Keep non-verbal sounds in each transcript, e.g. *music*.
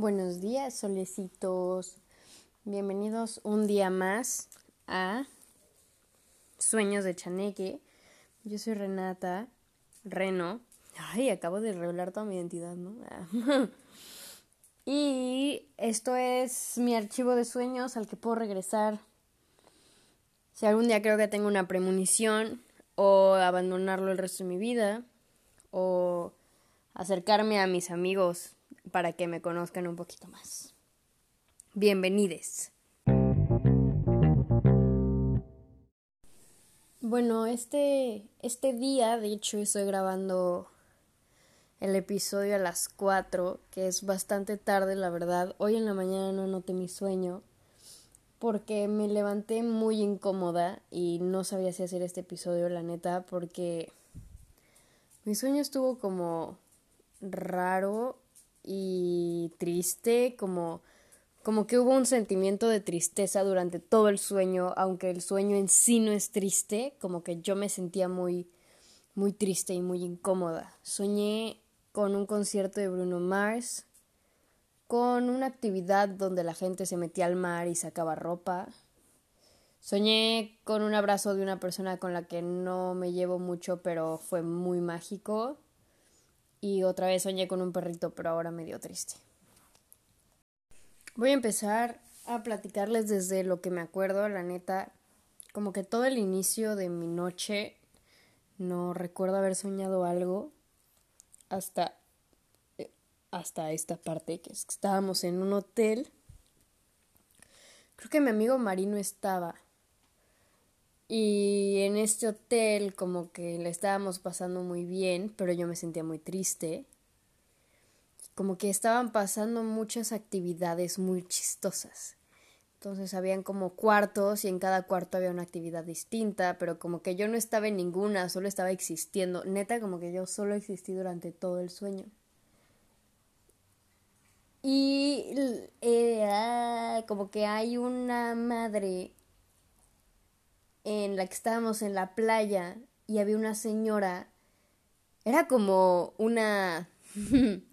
Buenos días, solecitos. Bienvenidos un día más a Sueños de Chaneque. Yo soy Renata Reno. Ay, acabo de revelar toda mi identidad, ¿no? *laughs* y esto es mi archivo de sueños al que puedo regresar si algún día creo que tengo una premonición o abandonarlo el resto de mi vida o acercarme a mis amigos para que me conozcan un poquito más. Bienvenides. Bueno, este, este día, de hecho, estoy grabando el episodio a las 4, que es bastante tarde, la verdad. Hoy en la mañana no noté mi sueño porque me levanté muy incómoda y no sabía si hacer este episodio, la neta, porque mi sueño estuvo como raro y triste, como, como que hubo un sentimiento de tristeza durante todo el sueño, aunque el sueño en sí no es triste, como que yo me sentía muy, muy triste y muy incómoda. Soñé con un concierto de Bruno Mars, con una actividad donde la gente se metía al mar y sacaba ropa. Soñé con un abrazo de una persona con la que no me llevo mucho, pero fue muy mágico. Y otra vez soñé con un perrito, pero ahora me dio triste. Voy a empezar a platicarles desde lo que me acuerdo, la neta, como que todo el inicio de mi noche no recuerdo haber soñado algo hasta eh, hasta esta parte que estábamos en un hotel. Creo que mi amigo Marino estaba y en este hotel como que le estábamos pasando muy bien, pero yo me sentía muy triste. Como que estaban pasando muchas actividades muy chistosas. Entonces habían como cuartos y en cada cuarto había una actividad distinta, pero como que yo no estaba en ninguna, solo estaba existiendo. Neta, como que yo solo existí durante todo el sueño. Y eh, ah, como que hay una madre en la que estábamos en la playa y había una señora, era como una *laughs*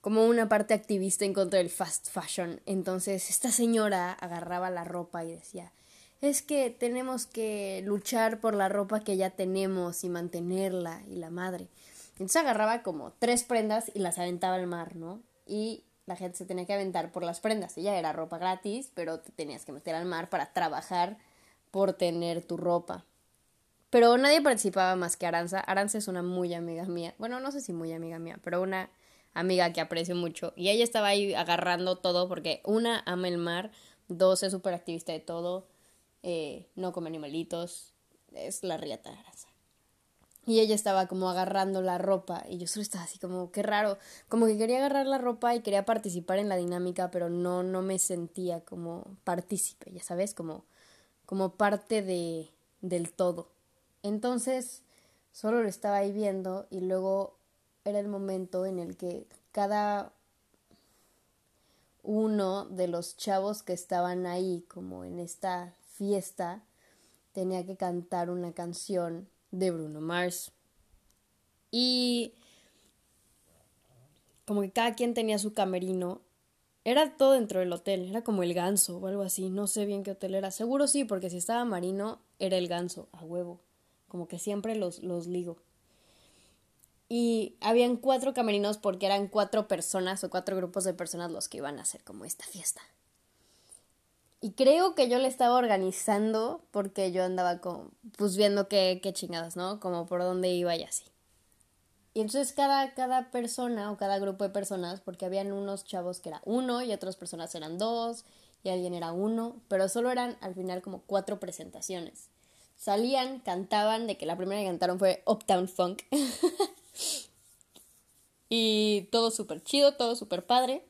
como una parte activista en contra del fast fashion. Entonces, esta señora agarraba la ropa y decía, "Es que tenemos que luchar por la ropa que ya tenemos y mantenerla y la madre." Entonces agarraba como tres prendas y las aventaba al mar, ¿no? Y la gente se tenía que aventar por las prendas. Ella era ropa gratis, pero te tenías que meter al mar para trabajar por tener tu ropa. Pero nadie participaba más que Aranza. Aranza es una muy amiga mía. Bueno, no sé si muy amiga mía, pero una amiga que aprecio mucho. Y ella estaba ahí agarrando todo porque una ama el mar, dos es súper activista de todo, eh, no come animalitos, es la riata de Aranza. Y ella estaba como agarrando la ropa y yo solo estaba así como, qué raro, como que quería agarrar la ropa y quería participar en la dinámica, pero no, no me sentía como partícipe, ya sabes, como como parte de, del todo. Entonces, solo lo estaba ahí viendo y luego era el momento en el que cada uno de los chavos que estaban ahí, como en esta fiesta, tenía que cantar una canción de Bruno Mars. Y como que cada quien tenía su camerino era todo dentro del hotel, era como el ganso o algo así, no sé bien qué hotel era. Seguro sí, porque si estaba marino, era el ganso, a huevo. Como que siempre los, los ligo. Y habían cuatro camerinos porque eran cuatro personas o cuatro grupos de personas los que iban a hacer como esta fiesta. Y creo que yo le estaba organizando porque yo andaba como, pues viendo qué, qué chingadas, ¿no? Como por dónde iba y así. Y entonces cada, cada persona o cada grupo de personas, porque habían unos chavos que era uno y otras personas eran dos y alguien era uno, pero solo eran al final como cuatro presentaciones. Salían, cantaban, de que la primera que cantaron fue Uptown Funk. *laughs* y todo súper chido, todo súper padre.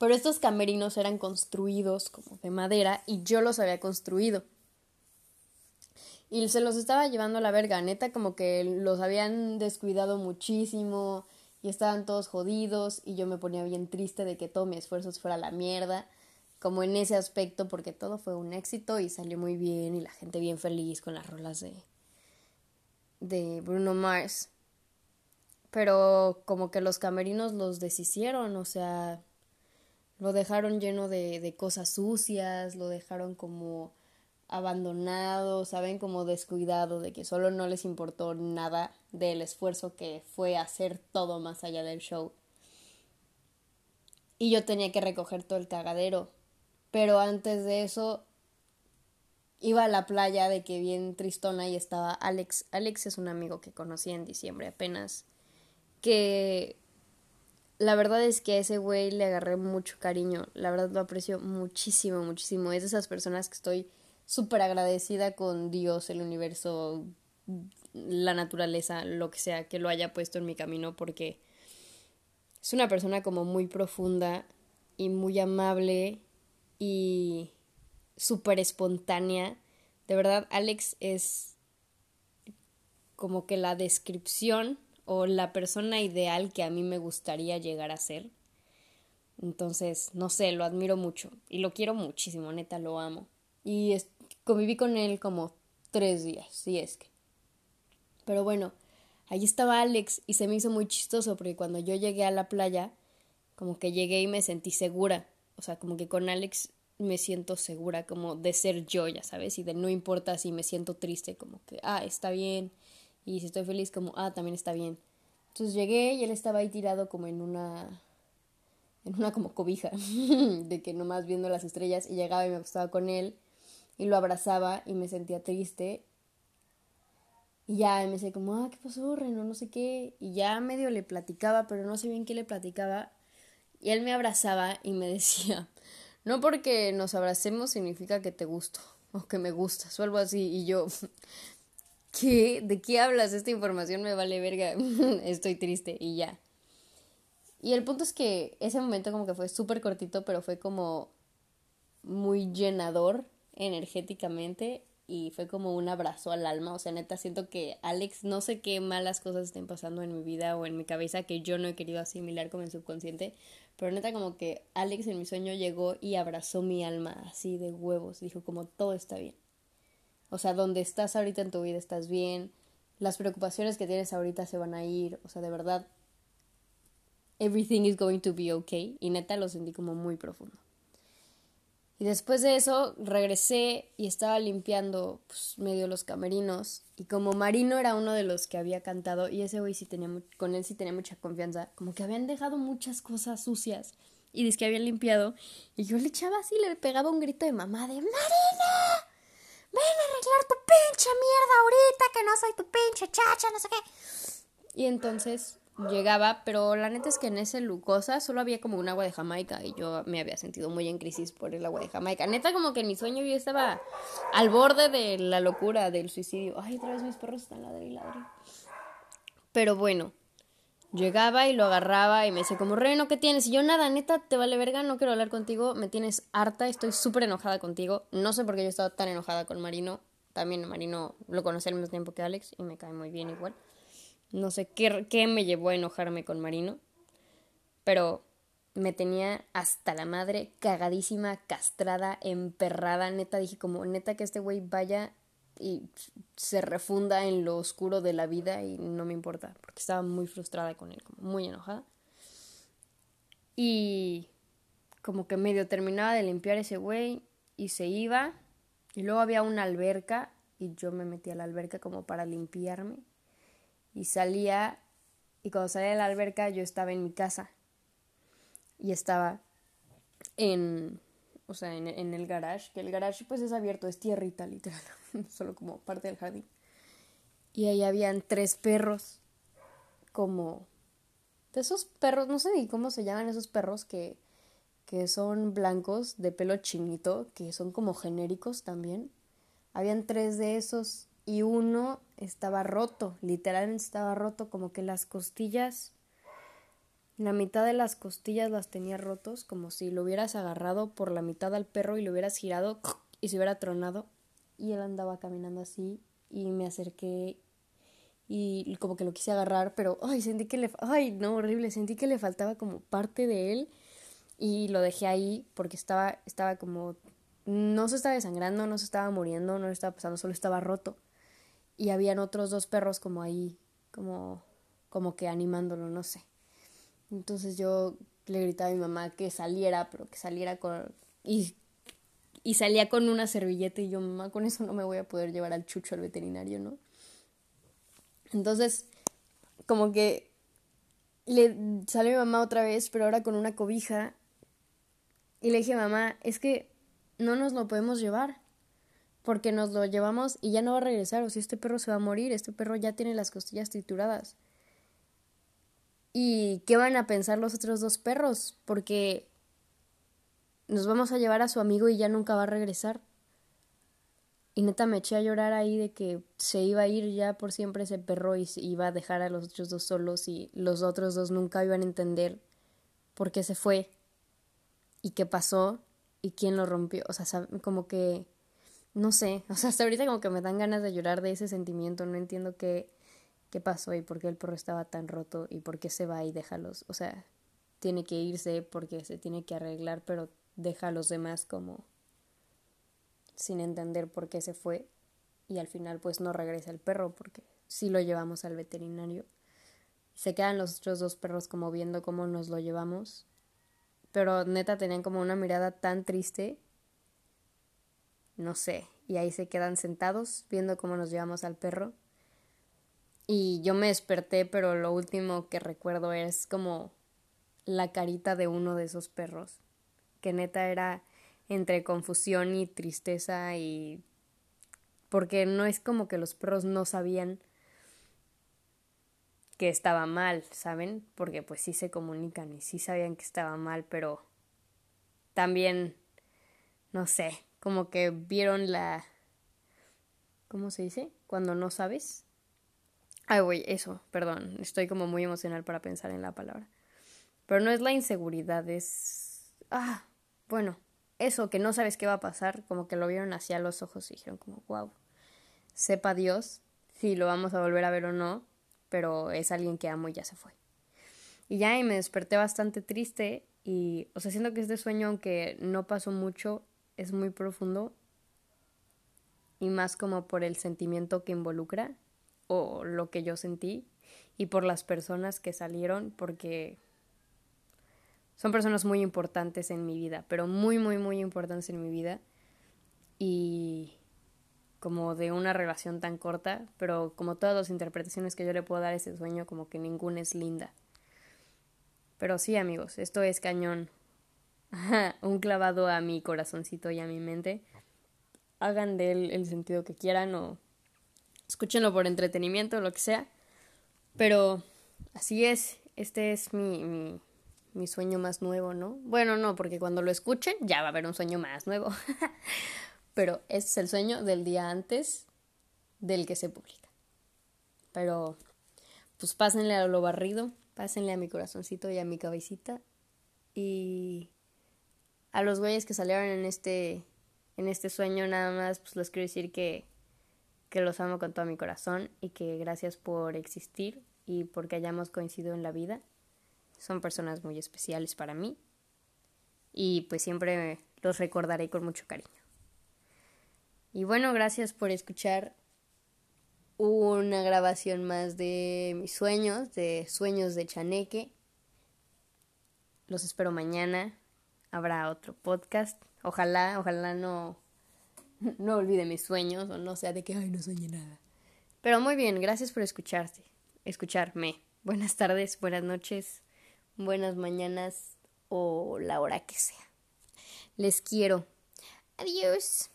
Pero estos camerinos eran construidos como de madera y yo los había construido y se los estaba llevando la verga, neta, como que los habían descuidado muchísimo y estaban todos jodidos y yo me ponía bien triste de que todo mi esfuerzo fuera la mierda, como en ese aspecto, porque todo fue un éxito y salió muy bien y la gente bien feliz con las rolas de, de Bruno Mars. Pero como que los camerinos los deshicieron, o sea, Lo dejaron lleno de, de cosas sucias, lo dejaron como abandonado, saben, como descuidado, de que solo no les importó nada del esfuerzo que fue hacer todo más allá del show. Y yo tenía que recoger todo el cagadero. Pero antes de eso, iba a la playa de que bien tristona y estaba Alex. Alex es un amigo que conocí en diciembre apenas. Que la verdad es que a ese güey le agarré mucho cariño. La verdad lo aprecio muchísimo, muchísimo. Es de esas personas que estoy súper agradecida con Dios, el universo, la naturaleza, lo que sea que lo haya puesto en mi camino porque es una persona como muy profunda y muy amable y súper espontánea. De verdad, Alex es como que la descripción o la persona ideal que a mí me gustaría llegar a ser. Entonces, no sé, lo admiro mucho y lo quiero muchísimo, neta, lo amo. Y conviví con él como tres días, si es que. Pero bueno, ahí estaba Alex y se me hizo muy chistoso porque cuando yo llegué a la playa, como que llegué y me sentí segura. O sea, como que con Alex me siento segura, como de ser yo, ya sabes, y de no importa si me siento triste, como que, ah, está bien. Y si estoy feliz, como, ah, también está bien. Entonces llegué y él estaba ahí tirado como en una en una como cobija *laughs* de que nomás viendo las estrellas y llegaba y me gustaba con él y lo abrazaba y me sentía triste. Y ya me decía como, ah, ¿qué pasó, Reno? No sé qué. Y ya medio le platicaba, pero no sé bien qué le platicaba. Y él me abrazaba y me *laughs* decía, no porque nos abracemos significa que te gusto o que me gustas o algo así. Y yo, *laughs* ¿qué? ¿De qué hablas? Esta información me vale verga. *laughs* Estoy triste y ya. Y el punto es que ese momento como que fue súper cortito, pero fue como muy llenador energéticamente y fue como un abrazo al alma. O sea, neta, siento que Alex, no sé qué malas cosas estén pasando en mi vida o en mi cabeza que yo no he querido asimilar con el subconsciente, pero neta como que Alex en mi sueño llegó y abrazó mi alma así de huevos. Dijo como todo está bien. O sea, donde estás ahorita en tu vida estás bien. Las preocupaciones que tienes ahorita se van a ir. O sea, de verdad, everything is going to be okay. Y neta lo sentí como muy profundo. Y después de eso regresé y estaba limpiando pues, medio los camerinos. Y como Marino era uno de los que había cantado, y ese güey sí tenía, con él sí tenía mucha confianza, como que habían dejado muchas cosas sucias. Y dice que habían limpiado. Y yo le echaba así, le pegaba un grito de mamá de Marina, ven a arreglar tu pinche mierda ahorita, que no soy tu pinche chacha, no sé qué. Y entonces llegaba, pero la neta es que en ese Lucosa solo había como un agua de Jamaica y yo me había sentido muy en crisis por el agua de Jamaica. Neta como que en mi sueño yo estaba al borde de la locura del suicidio. Ay, otra vez mis perros están ladri y Pero bueno, llegaba y lo agarraba y me decía como, Reno, ¿qué tienes? Y yo nada, neta, te vale verga, no quiero hablar contigo, me tienes harta, estoy súper enojada contigo. No sé por qué yo estaba tan enojada con Marino. También Marino lo conocí al mismo tiempo que Alex y me cae muy bien igual. No sé qué, qué me llevó a enojarme con Marino, pero me tenía hasta la madre, cagadísima, castrada, emperrada, neta, dije como, neta que este güey vaya y se refunda en lo oscuro de la vida y no me importa, porque estaba muy frustrada con él, como muy enojada. Y como que medio terminaba de limpiar ese güey y se iba, y luego había una alberca y yo me metí a la alberca como para limpiarme y salía y cuando salía de la alberca yo estaba en mi casa. Y estaba en o sea en, en, el garage que el garage pues es abierto es tierrita literal *laughs* solo como parte del jardín. Y ahí habían tres perros como de esos perros no sé ni cómo se llaman esos perros que que son blancos de pelo chinito que son como genéricos también. Habían tres de esos y uno estaba roto, literalmente estaba roto, como que las costillas, la mitad de las costillas las tenía rotos, como si lo hubieras agarrado por la mitad al perro y lo hubieras girado y se hubiera tronado. Y él andaba caminando así y me acerqué y como que lo quise agarrar, pero ay, sentí que le ay, no, horrible, sentí que le faltaba como parte de él y lo dejé ahí porque estaba estaba como no se estaba desangrando, no se estaba muriendo, no le estaba pasando, solo estaba roto y habían otros dos perros como ahí, como, como que animándolo, no sé. Entonces yo le gritaba a mi mamá que saliera, pero que saliera con... Y, y salía con una servilleta y yo, mamá, con eso no me voy a poder llevar al chucho al veterinario, ¿no? Entonces, como que le salió mi mamá otra vez, pero ahora con una cobija. Y le dije, mamá, es que no nos lo podemos llevar. Porque nos lo llevamos y ya no va a regresar. O si este perro se va a morir, este perro ya tiene las costillas trituradas. ¿Y qué van a pensar los otros dos perros? Porque nos vamos a llevar a su amigo y ya nunca va a regresar. Y neta me eché a llorar ahí de que se iba a ir ya por siempre ese perro y iba a dejar a los otros dos solos y los otros dos nunca iban a entender por qué se fue y qué pasó y quién lo rompió. O sea, como que, no sé, *laughs* o sea, hasta ahorita como que me dan ganas de llorar de ese sentimiento, no entiendo qué, qué pasó y por qué el perro estaba tan roto y por qué se va y déjalos. O sea, tiene que irse porque se tiene que arreglar, pero deja a los demás como sin entender por qué se fue y al final pues no regresa el perro porque sí lo llevamos al veterinario. Se quedan los otros dos perros como viendo cómo nos lo llevamos, pero neta tenían como una mirada tan triste, no sé, y ahí se quedan sentados viendo cómo nos llevamos al perro. Y yo me desperté, pero lo último que recuerdo es como la carita de uno de esos perros, que neta era entre confusión y tristeza y porque no es como que los perros no sabían que estaba mal, ¿saben? Porque pues sí se comunican y sí sabían que estaba mal, pero también, no sé, como que vieron la... ¿Cómo se dice? Cuando no sabes. Ay, güey, eso, perdón, estoy como muy emocional para pensar en la palabra. Pero no es la inseguridad, es... Ah, bueno, eso que no sabes qué va a pasar, como que lo vieron hacia los ojos y dijeron como, wow, sepa Dios si lo vamos a volver a ver o no, pero es alguien que amo y ya se fue. Y ya y me desperté bastante triste y, o sea, siento que este sueño, aunque no pasó mucho, es muy profundo y más como por el sentimiento que involucra o lo que yo sentí y por las personas que salieron porque son personas muy importantes en mi vida, pero muy, muy, muy importantes en mi vida. Y como de una relación tan corta, pero como todas las interpretaciones que yo le puedo dar a ese sueño, como que ninguna es linda. Pero sí, amigos, esto es cañón. *laughs* Un clavado a mi corazoncito y a mi mente. Hagan de él el sentido que quieran o escúchenlo por entretenimiento lo que sea. Pero así es, este es mi, mi, mi sueño más nuevo, ¿no? Bueno, no, porque cuando lo escuchen ya va a haber un sueño más nuevo. *laughs* Pero ese es el sueño del día antes del que se publica. Pero, pues pásenle a lo barrido, pásenle a mi corazoncito y a mi cabecita. Y a los güeyes que salieron en este, en este sueño, nada más, pues les quiero decir que, que los amo con todo mi corazón y que gracias por existir y porque hayamos coincidido en la vida son personas muy especiales para mí y pues siempre los recordaré con mucho cariño. Y bueno, gracias por escuchar una grabación más de mis sueños, de sueños de Chaneque. Los espero mañana. Habrá otro podcast. Ojalá, ojalá no, no olvide mis sueños o no sea de que ay no soñé nada. Pero muy bien, gracias por escucharte, escucharme. Buenas tardes, buenas noches buenas mañanas o la hora que sea. Les quiero. Adiós.